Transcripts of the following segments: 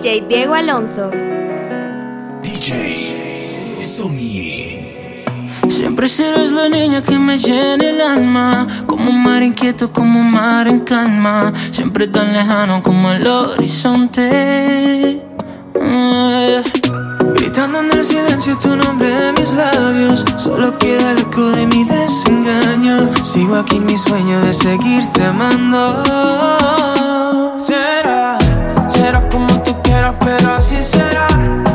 DJ Diego Alonso. DJ Sony. Siempre serás la niña que me llena el alma. Como un mar inquieto, como un mar en calma. Siempre tan lejano como el horizonte. Eh. Gritando en el silencio tu nombre en mis labios Solo queda el eco de mi desengaño Sigo aquí mi sueño de seguirte amando pero así será.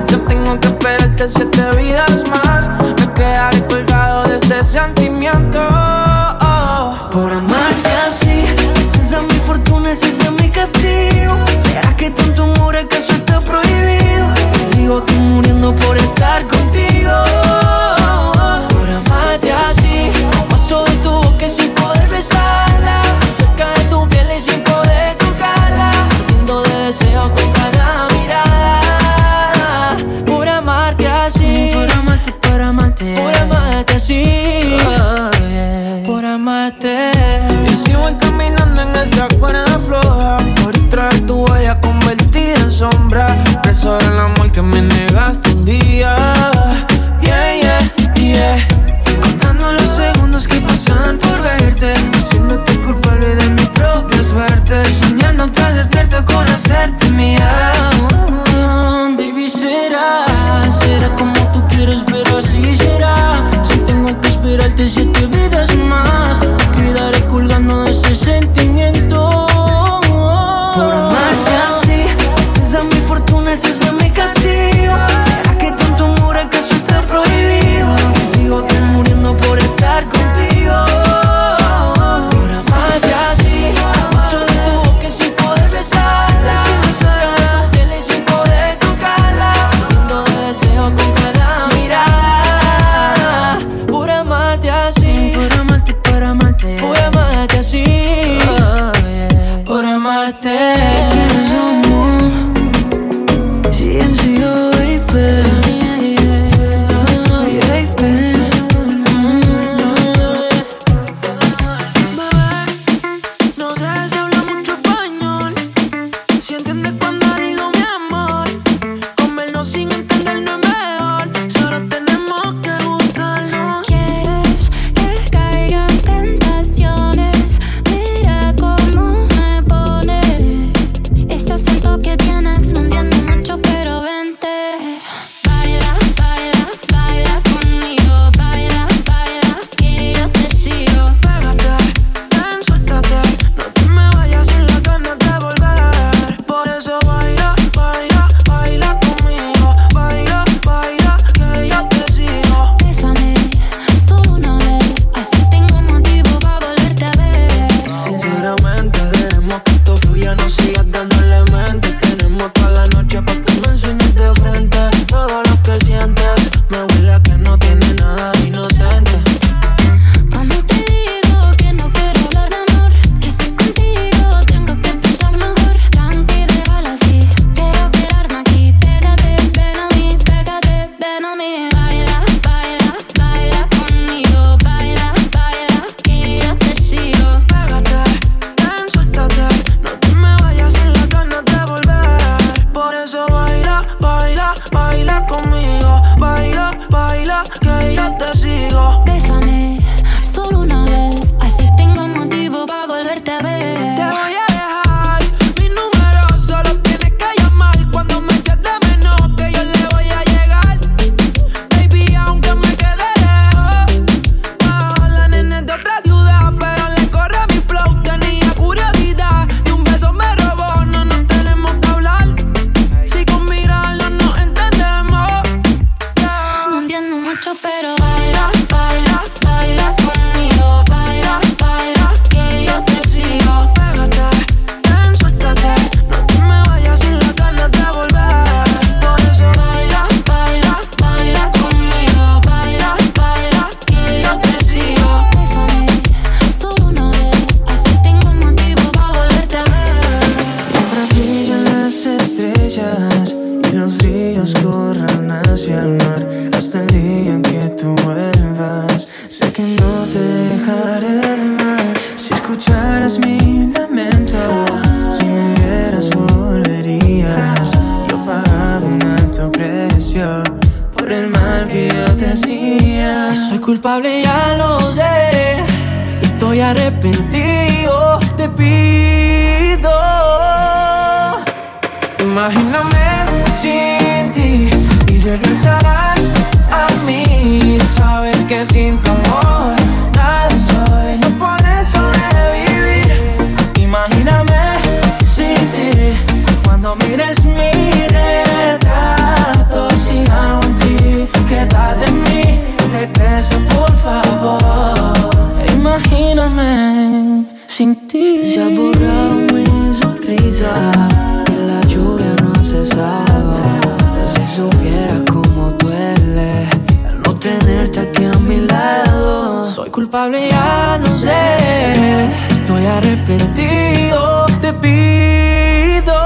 Yo tengo que esperarte siete vidas más. Me quedaré colgado de este sentimiento. Culpable, ya no sé. Estoy arrepentido, te pido.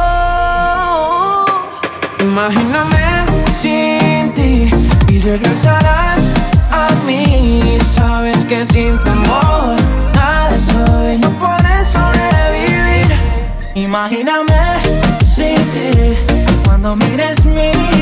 Imagíname sin ti y regresarás a mí. Sabes que sin tu amor nada soy. No puedes sobrevivir. Imagíname sin ti cuando mires mi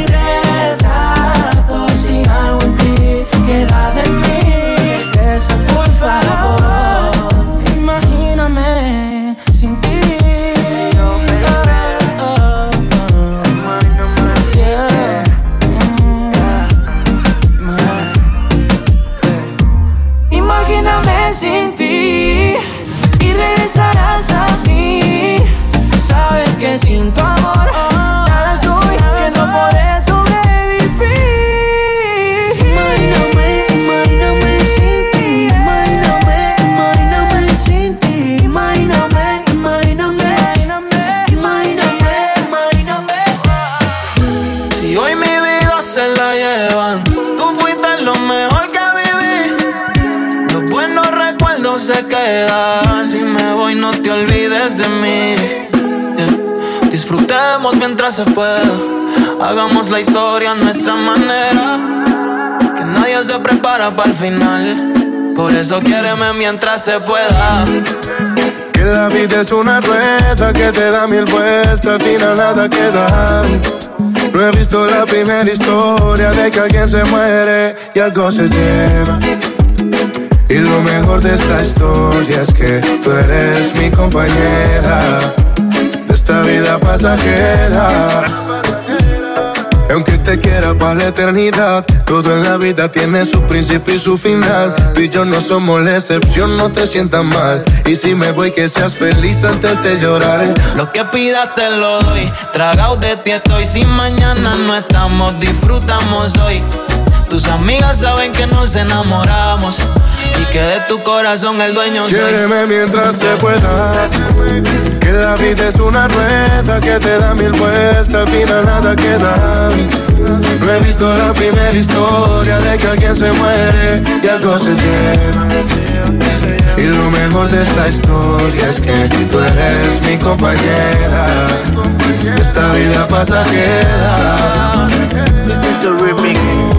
Hagamos la historia a nuestra manera. Que nadie se prepara para el final. Por eso quiéreme mientras se pueda. Que la vida es una rueda que te da mil vueltas, al final nada queda. No he visto la primera historia de que alguien se muere y algo se lleva. Y lo mejor de esta historia es que tú eres mi compañera esta vida pasajera. Aunque te quiera para la eternidad, todo en la vida tiene su principio y su final. Tú y yo no somos la excepción, no te sientas mal. Y si me voy, que seas feliz antes de llorar. Lo que pidas te lo doy. Tragado de ti estoy. Si mañana no estamos, disfrutamos hoy. Tus amigas saben que nos enamoramos. Y que de tu corazón el dueño soy. Quiéreme mientras se pueda. Que la vida es una rueda que te da mil vueltas, al final nada queda. No he visto la primera historia de que alguien se muere y algo se lleva. Y lo mejor de esta historia es que tú eres mi compañera esta vida pasajera. This is the remix.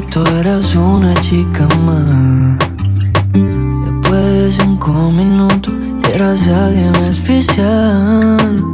Gusto, eras una chica más. Después de cinco minutos, eras alguien especial.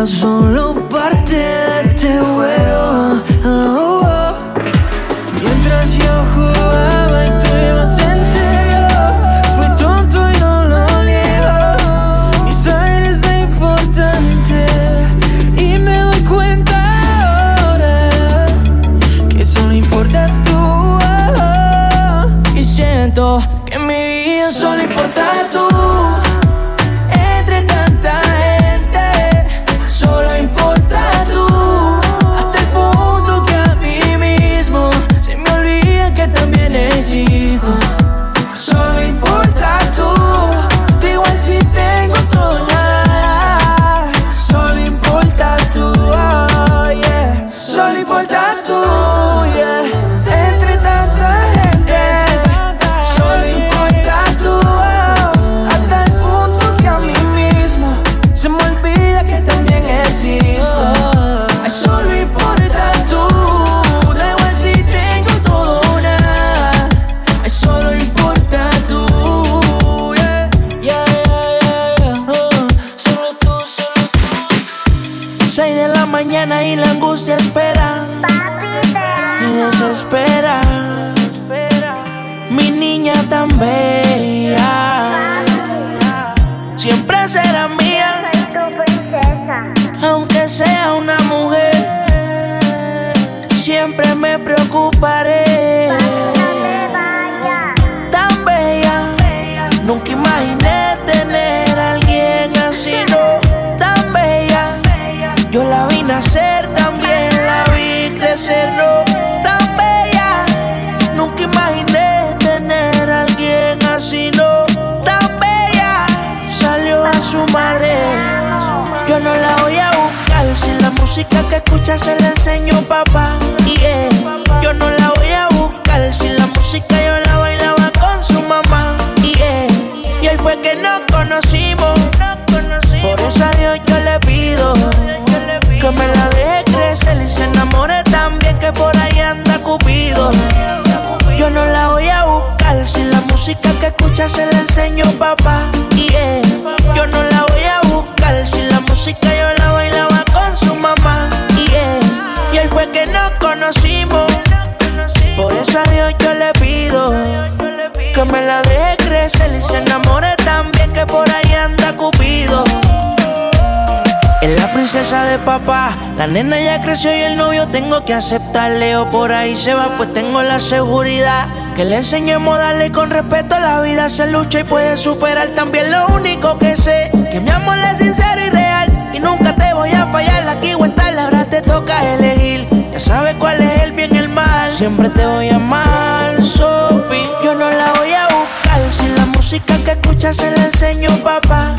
他说。se le enseñó papá. princesa de papá. La nena ya creció y el novio tengo que aceptarle. O por ahí se va, pues tengo la seguridad. Que le enseñemos a darle con respeto. La vida se lucha y puede superar. También lo único que sé, que mi amor es sincero y real. Y nunca te voy a fallar. Aquí o en tal, ahora te toca elegir. Ya sabes cuál es el bien y el mal. Siempre te voy a amar, Sophie. Yo no la voy a buscar. Si la música que escuchas se la enseño, papá.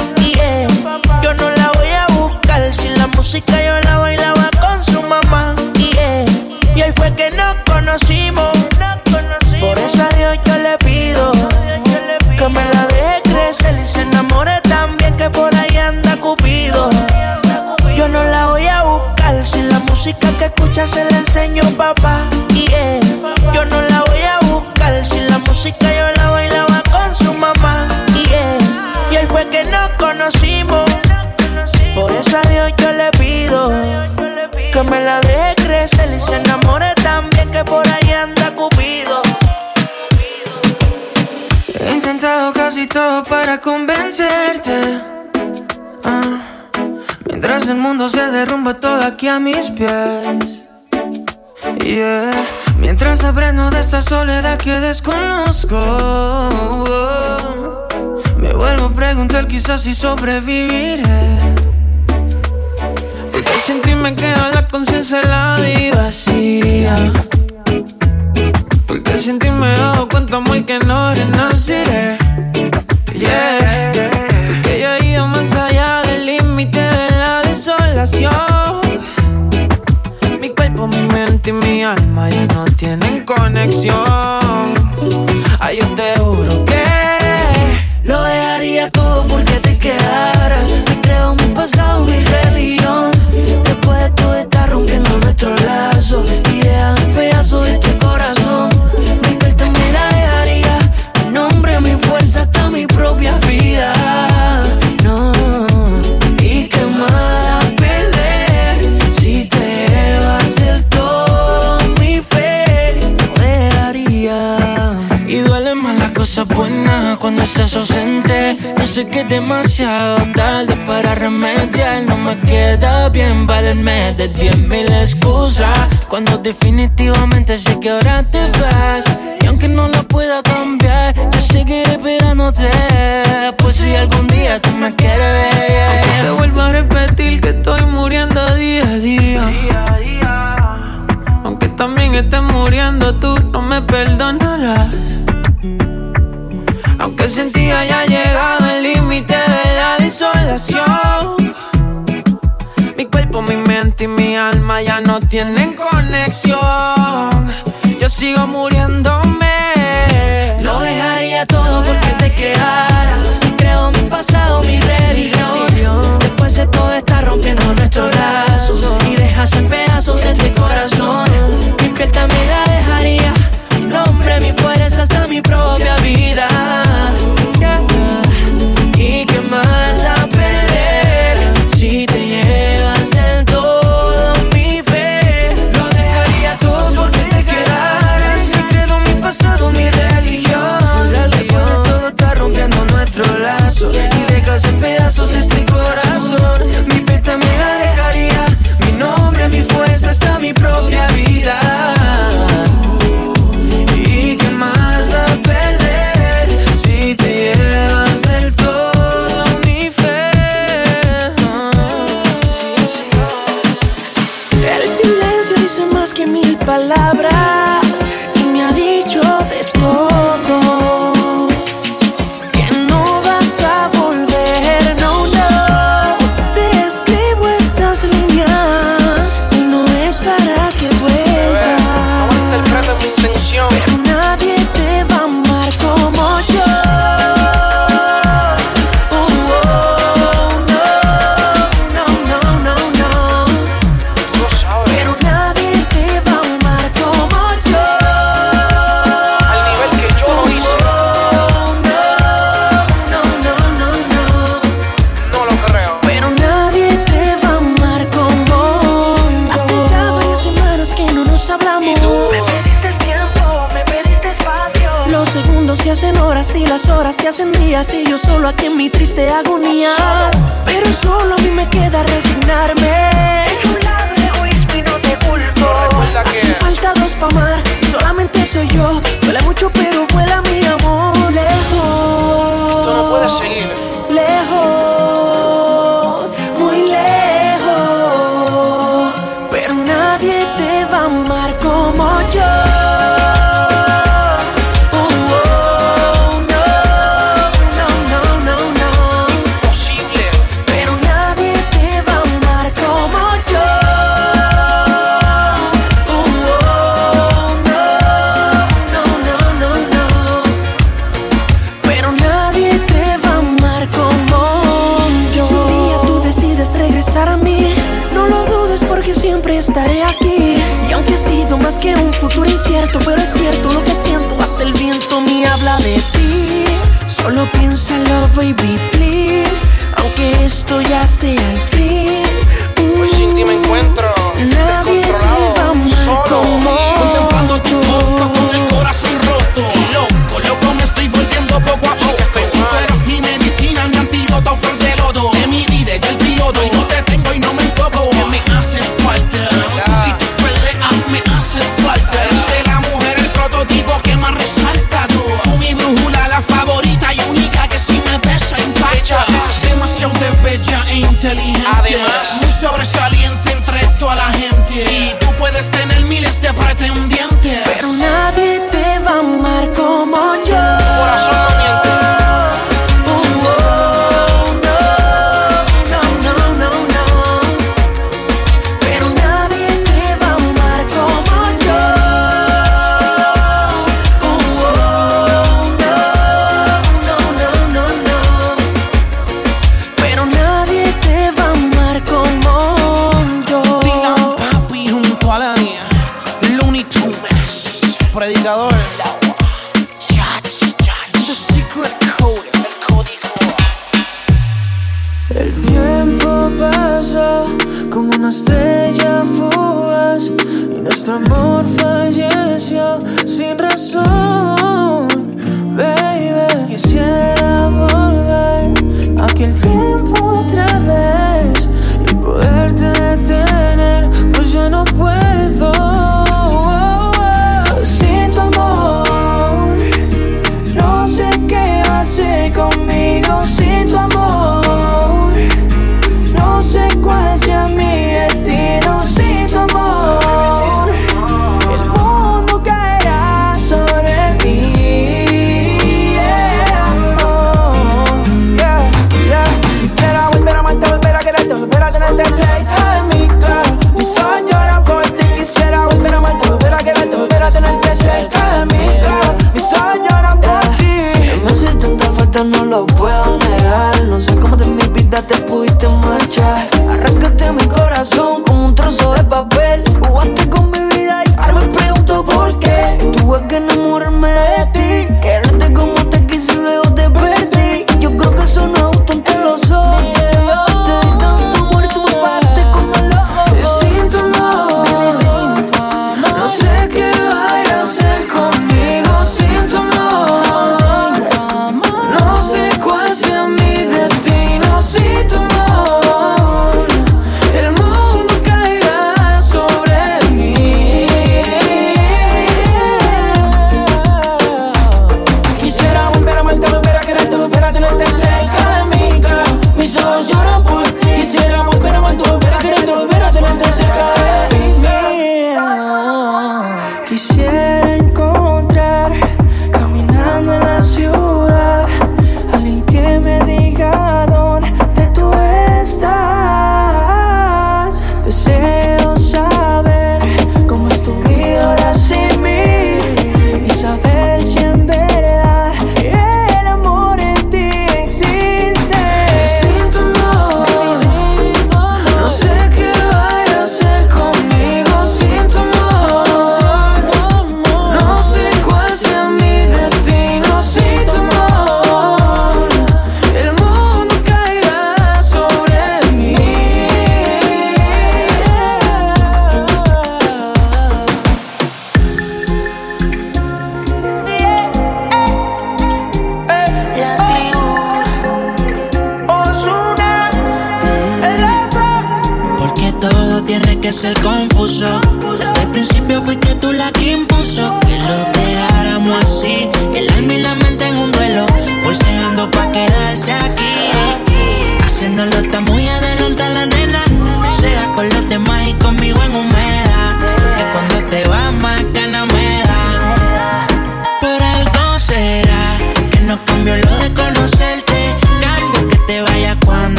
música yo la bailaba con su mamá. Yeah. Y hoy fue que nos conocimos. mundo se derrumbe todo aquí a mis pies. Yeah. Mientras aprendo de esta soledad que desconozco, me vuelvo a preguntar quizás si sobreviviré. Porque sin ti me queda la conciencia helada y vacía. Porque sin ti me he dado cuenta muy que no renaciré. Yeah. y mi alma ya no tienen conexión. Ay, yo te juro que lo dejaría todo porque te quedaras. Te creo mi pasado, mi religión. Después de todo está rompiendo nuestro lazo. estás ausente. No sé que es demasiado tarde para remediar. No me queda bien valerme de diez mil excusas. Cuando definitivamente sé que ahora te vas. Y aunque no lo pueda cambiar, yo seguiré esperándote. Pues si algún día tú me quieres ver, yeah. te vuelvo a repetir que estoy muriendo día a día. día, a día. Aunque también estés muriendo tú, no me perdones tienen conexión. Yo sigo muriéndome. Lo dejaría todo porque te quedara. Creo mi pasado, mi religión. Después de todo está rompiendo nuestro lado.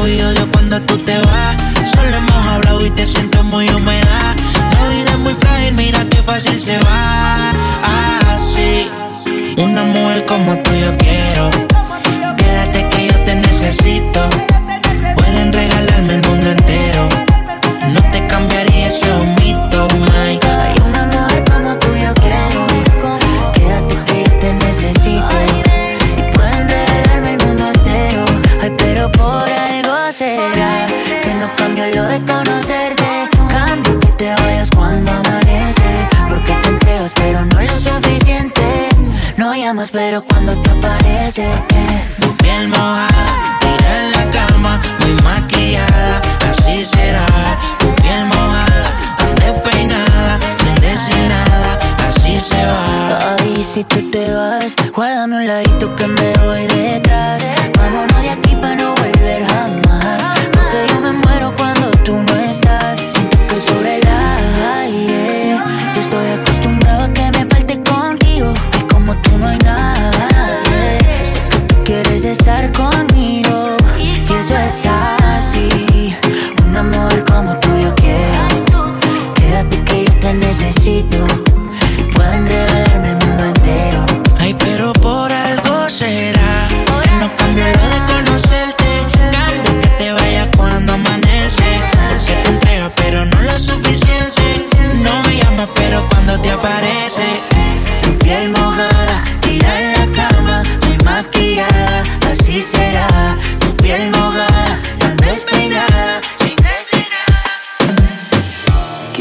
Empezado y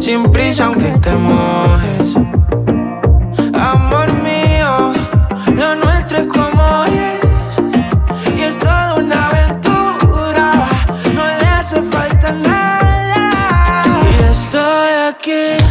sin prisa aunque te mojes. Amor mío, lo nuestro es como es. Y es toda una aventura, no le hace falta nada. Y estoy aquí.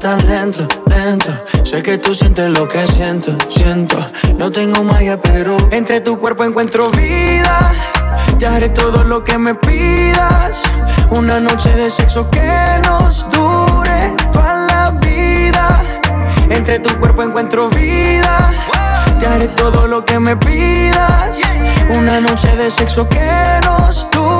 Tu talento, lento. Sé que tú sientes lo que siento, siento. No tengo magia, pero entre tu cuerpo encuentro vida. Te haré todo lo que me pidas. Una noche de sexo que nos dure toda la vida. Entre tu cuerpo encuentro vida. Te haré todo lo que me pidas. Una noche de sexo que nos dure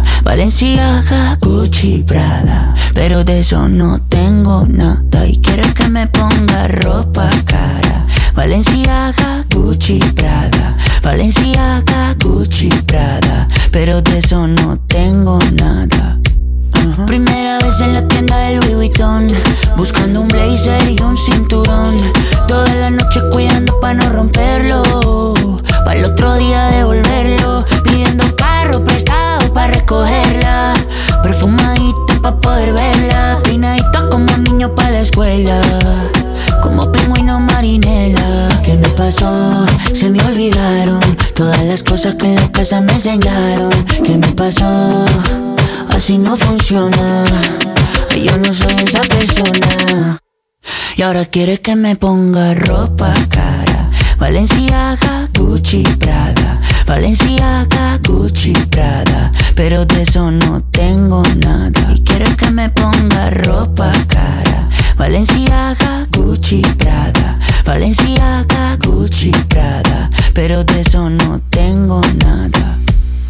Valenciaga, Gucci, Prada. Pero de eso no tengo nada. Y quiere que me ponga ropa cara. Valenciaga, Gucci, Prada. Valenciaga, Gucci, Prada. Pero de eso no tengo nada. Primera vez en la tienda del Louis Vuitton Buscando un blazer y un cinturón Toda enseñaron ¿Qué me pasó? Así no funciona. Yo no soy esa persona. Y ahora quiere que me ponga ropa cara. Valenciaga, Gucci, Prada. Valenciaga, Gucci, Prada. Pero de eso no tengo nada. Y quiere que me ponga ropa cara. Valenciaga, Gucci, Prada. Valenciaga, Gucci, Prada. Pero de eso no tengo nada.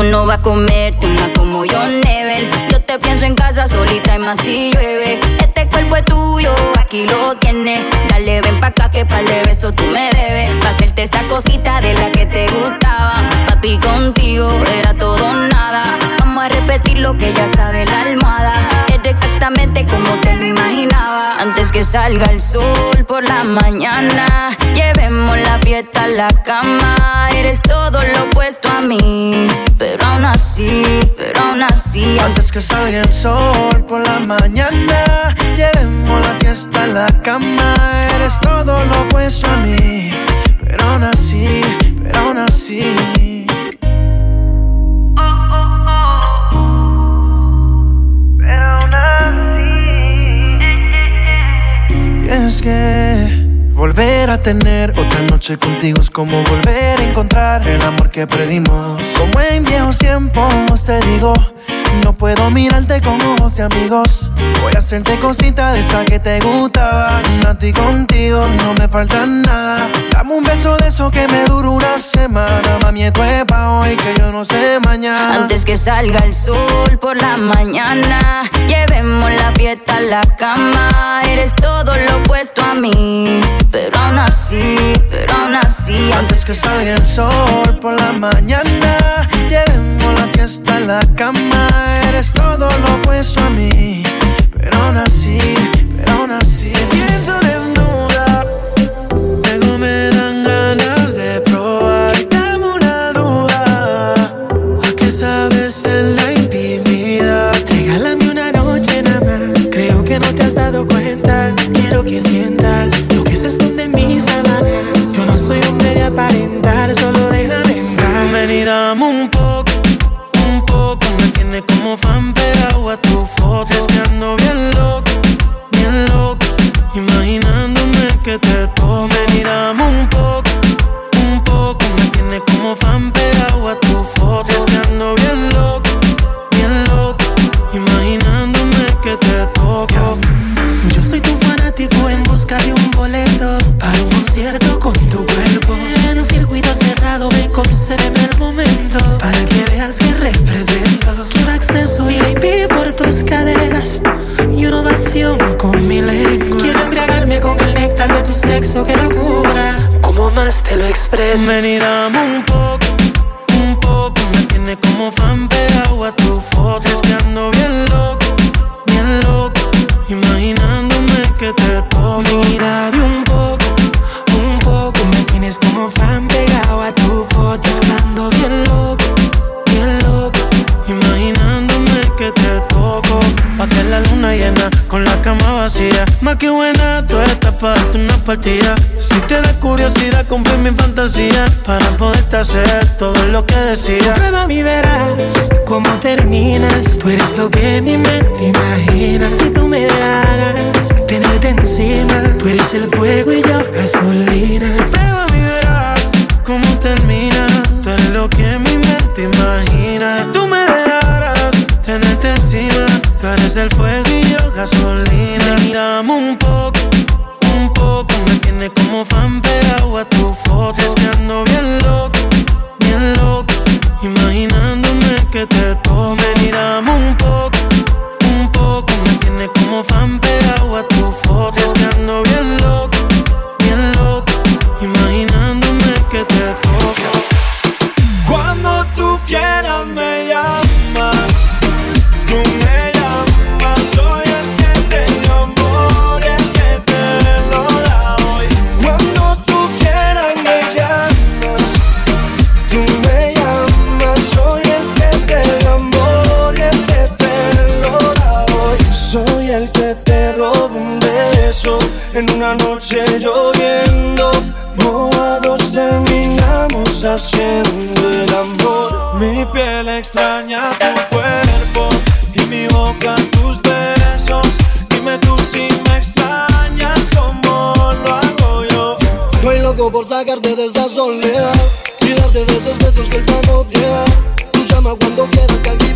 Tú no vas a comerte una como yo, Nebel. Yo te pienso en casa solita y más si llueve. Este cuerpo es tuyo, aquí lo tienes. Dale, ven pa' acá que pa'l de beso tú me debes. Pa' hacerte esa cosita de la que te gustaba. Papi, contigo era todo nada. Vamos a repetir lo que ya sabe la almohada. Era exactamente como te lo imaginaba. Antes que salga el sol por la mañana, llevemos la fiesta a la cama. Eres todo lo opuesto a mí, pero aún así, pero aún así. Antes que salga el sol por la mañana, llevemos la fiesta a la cama. Tener otra noche contigo es como volver a encontrar el amor que perdimos. Como en viejos tiempos te digo, no puedo mirarte con ojos de amigos. Voy a hacerte cositas de esas que te gustaban. A ti contigo no me falta nada. Dame un beso de eso que me dura una semana. Mami, esto es pa' hoy que yo no sé mañana. Antes que salga el sol por la mañana, llevemos la fiesta a la cama. Eres todo lo opuesto a mí, pero aún así, pero aún así. Antes que salga el sol por la mañana, llevemos la fiesta a la cama. Eres todo lo opuesto a mí, pero aún así, pero aún así. Pienso desnuda, luego me dan ganas de probar. Dame una duda, ¿a qué sabes en la intimidad? Regálame una noche nada más. Creo que no te has dado cuenta. Quiero que sientas lo que se esconde en mis sábanas. Yo no soy hombre de aparentar, solo déjame entrar. Ven y dame un poco, como fan pegado a tu foto. Con mi lengua. Quiero embriagarme con el néctar de tu sexo, que locura. Como más te lo expreso. Ven y dame un poco, un poco. Me tiene como fan pegado a tu foto. Es que ando bien Más que buena, tú estás para darte una partida. Si te da curiosidad, compré mi fantasía. Para poderte hacer todo lo que decía. Prueba mi verás cómo terminas. Tú eres lo que mi mente imagina. Si tú me dejaras tenerte encima, tú eres el fuego y yo gasolina. Prueba mi verás cómo termina. Tú eres lo que mi mente imagina. Si tú me tú eres el fuego y yo gasolina. Dame un poco, un poco. Me tiene como fan pegado a tu foto. Es que ando bien loco, bien loco. Por sacarte de esta soledad y de esos besos que el no te da. Tú llama cuando quieras que aquí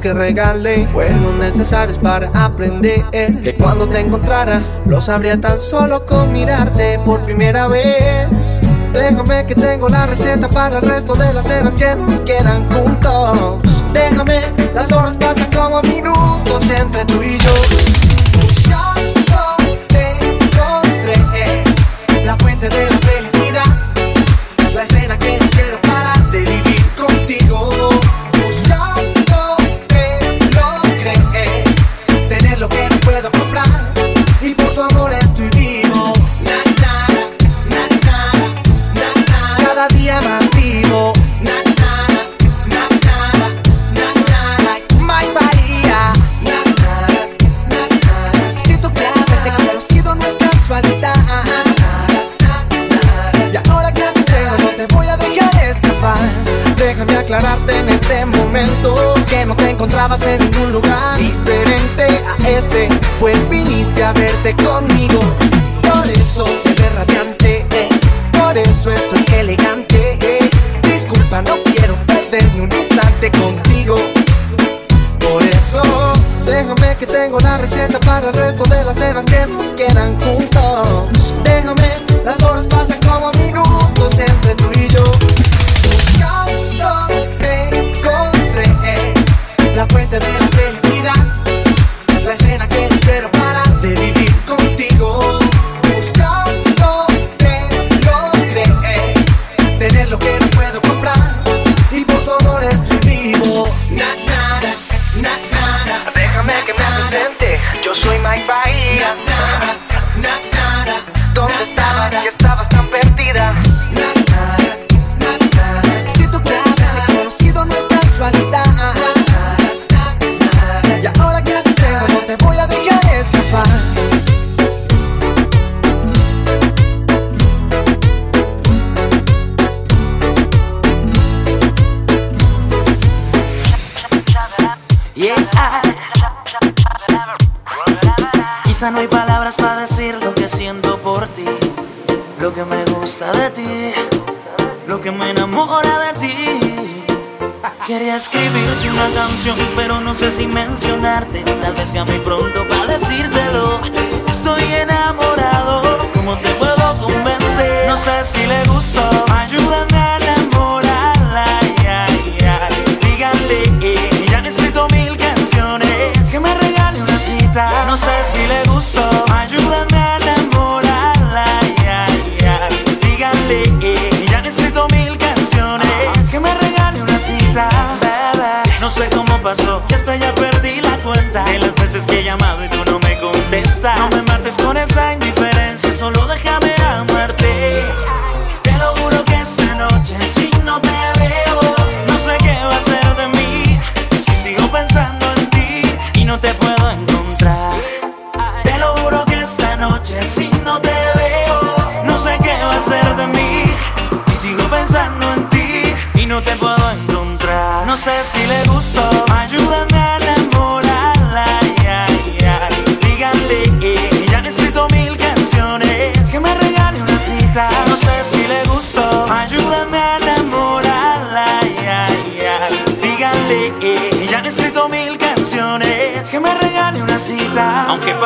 que regalé fueron necesarios para aprender. Que cuando te encontrara, lo sabría tan solo con mirarte por primera vez. Déjame que tengo la receta para el resto de las cenas que nos quedan juntos. Déjame, las horas pasan como minutos entre tú y yo. no hay palabras para decir lo que siento por ti, lo que me gusta de ti, lo que me enamora de ti. Quería escribirte una canción, pero no sé si mencionarte. Tal vez sea muy pronto para decírtelo. Estoy enamorado, ¿cómo te puedo convencer? No sé si le gustó.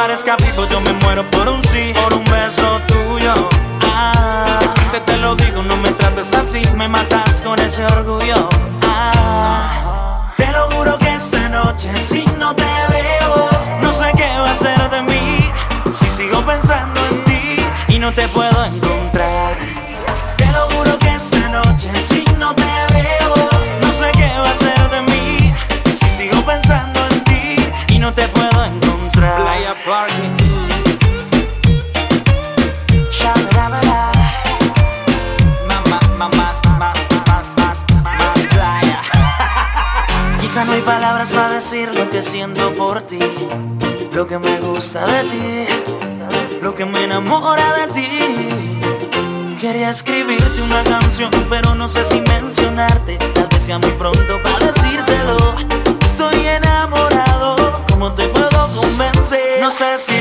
parezca Quizá no hay palabras para decir lo que siento por ti, lo que me gusta de ti, lo que me enamora de ti. Quería escribirte una canción, pero no sé si mencionarte, tal vez sea muy pronto para decir sé si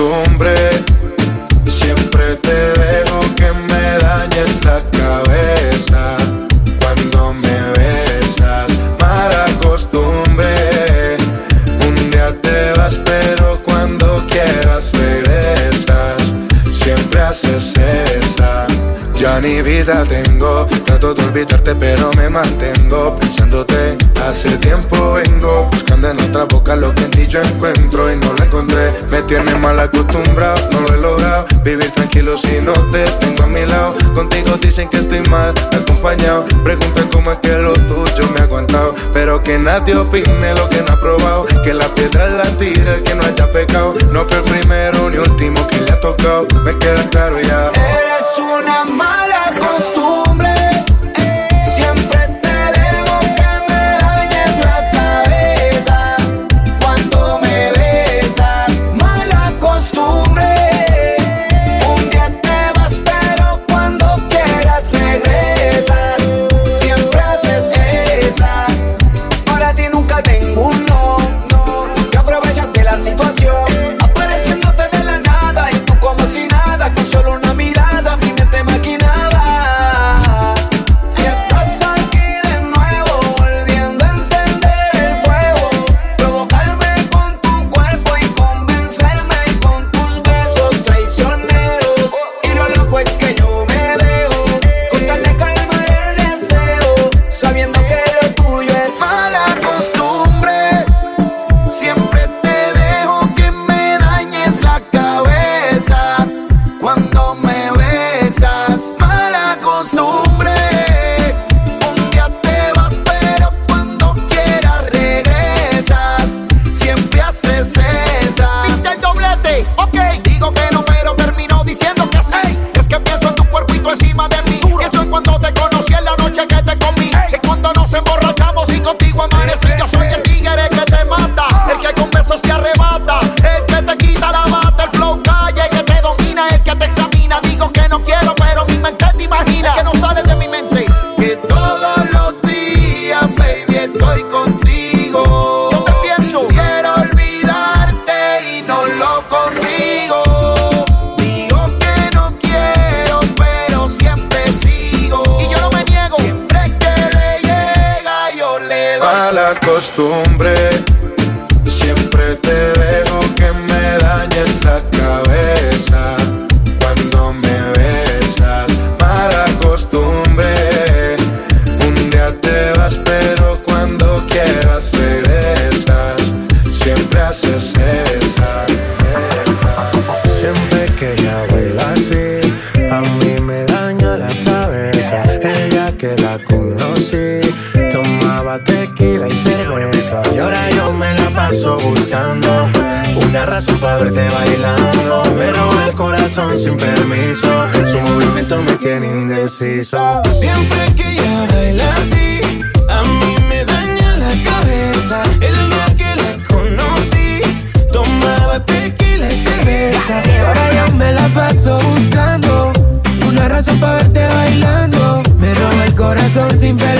tú. Mal acostumbrado, no lo he logrado. Vivir tranquilo si no te tengo a mi lado. Contigo dicen que estoy mal acompañado. Preguntan cómo es que lo tuyo me ha aguantado. Pero que nadie opine lo que no ha probado. Que la piedra la tira que no haya pecado. No fue el primero ni último que le ha tocado. Me queda claro ya. Eres una loco costumbre, Siempre que ella baila así, a mí me daña la cabeza. El día que la conocí, tomaba tequila y cerveza. Y ahora yo me la paso buscando una razón para verte bailando. Me roba el corazón sin permiso.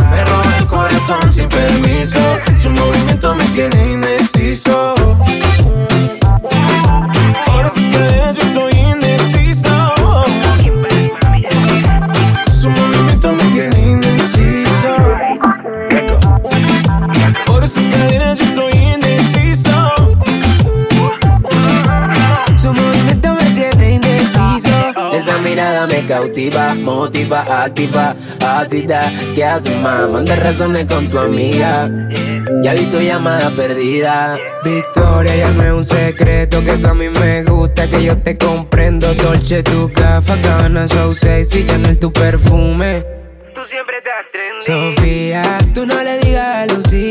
Sin permiso. Su movimiento me tiene mirada me cautiva, motiva, activa, ácida. ¿Qué haces, más? Manda razones con tu amiga. Ya vi tu llamada perdida. Victoria, ya no es un secreto que tú a mí me gusta, que yo te comprendo. Dolce, tu gafa, gana, so sexy, ya no es tu perfume. Tú siempre estás trendy. Sofía, tú no le digas a Lucía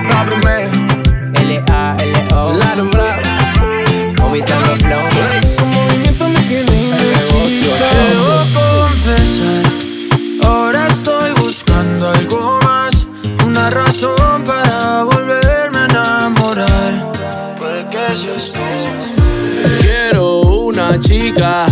pico. L-A-L-O. Vomitando flow. Su movimiento me tiene indeciso. Debo confesar, ahora estoy buscando algo más, una razón para volverme a enamorar. Porque si estoy Quiero una chica,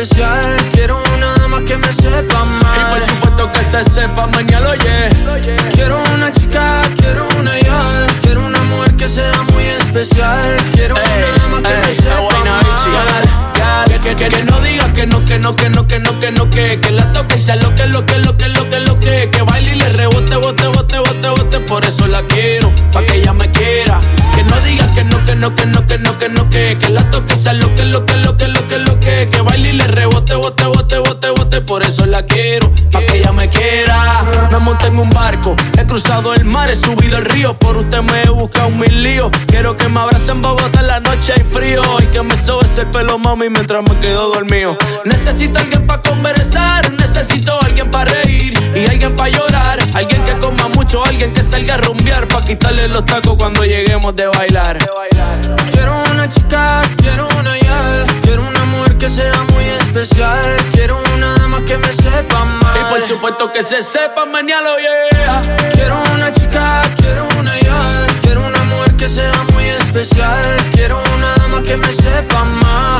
especial, quiero una dama que me sepa amar. Y por supuesto que se sepa mañana, oye. Quiero una chica, quiero una ya, quiero una mujer que sea muy especial, quiero una dama que me sepa amar. Que, que, que no digas que no, que no, que no, que no, que no, que, que la toque y sea lo que, lo que, lo que, lo que, lo que, que baile y le rebote, bote, bote, bote, bote, por eso la quiero, pa' que ella me quiera. No, que no, que no, que no, que que, la toque sea lo que, lo que, lo que, lo que, lo que, que baile y le rebote, bote, bote, bote, bote, por eso la quiero, pa' que ella me quiera. Me monté en un barco, he cruzado el mar, he subido el río, por usted me he buscado mil líos. Quiero que me abrace en Bogotá en la noche hay frío y que me sobe ese pelo, mami, mientras me quedo dormido. Necesito alguien para conversar, necesito alguien para reír y alguien para llorar. Quitarle los tacos cuando lleguemos de bailar. Quiero una chica, quiero una ya, quiero una mujer que sea muy especial, quiero una dama que me sepa amar. Y por supuesto que se sepa mañana, yeah. Quiero una chica, quiero una ya, quiero una mujer que sea muy especial, quiero una dama que me sepa amar.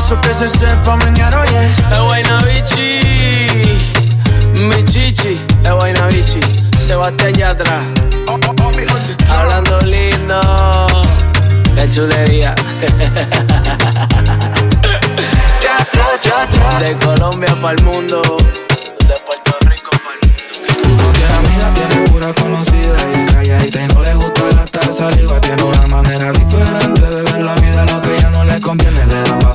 Supuesto que se sepa mañana, oye. Es buena bichi, mi chichi, es buena bichi. Sebastián Yatra, hablando lindo, qué chulería. De Colombia para el mundo, de Puerto Rico para el mundo. No tiene amiga, tiene pura conocida y calladita y no le gusta gastar saliva. Tiene una manera diferente de ver la vida, lo que ella no le conviene le da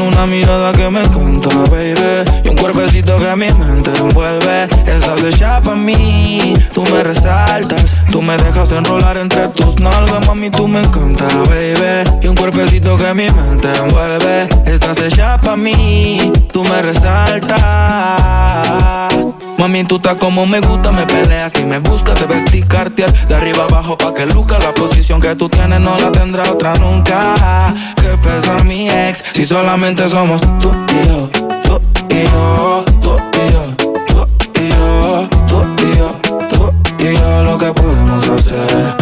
una mirada que me encanta, baby. Y un cuerpecito que mi mente envuelve. Estás hecha para mí, tú me resaltas. Tú me dejas enrolar entre tus nalgas, mami, tú me encanta, baby. Y un cuerpecito que mi mente envuelve. Estás hecha para mí, tú me resaltas. Mami, tú estás como me gusta, me peleas y me buscas, debes cartier de arriba abajo pa' que luca la posición que tú tienes no la tendrá otra nunca. Que pesa mi ex si solamente somos tú y yo, tú y yo, y yo, tú y yo, tú y yo, tú y yo, lo que podemos hacer.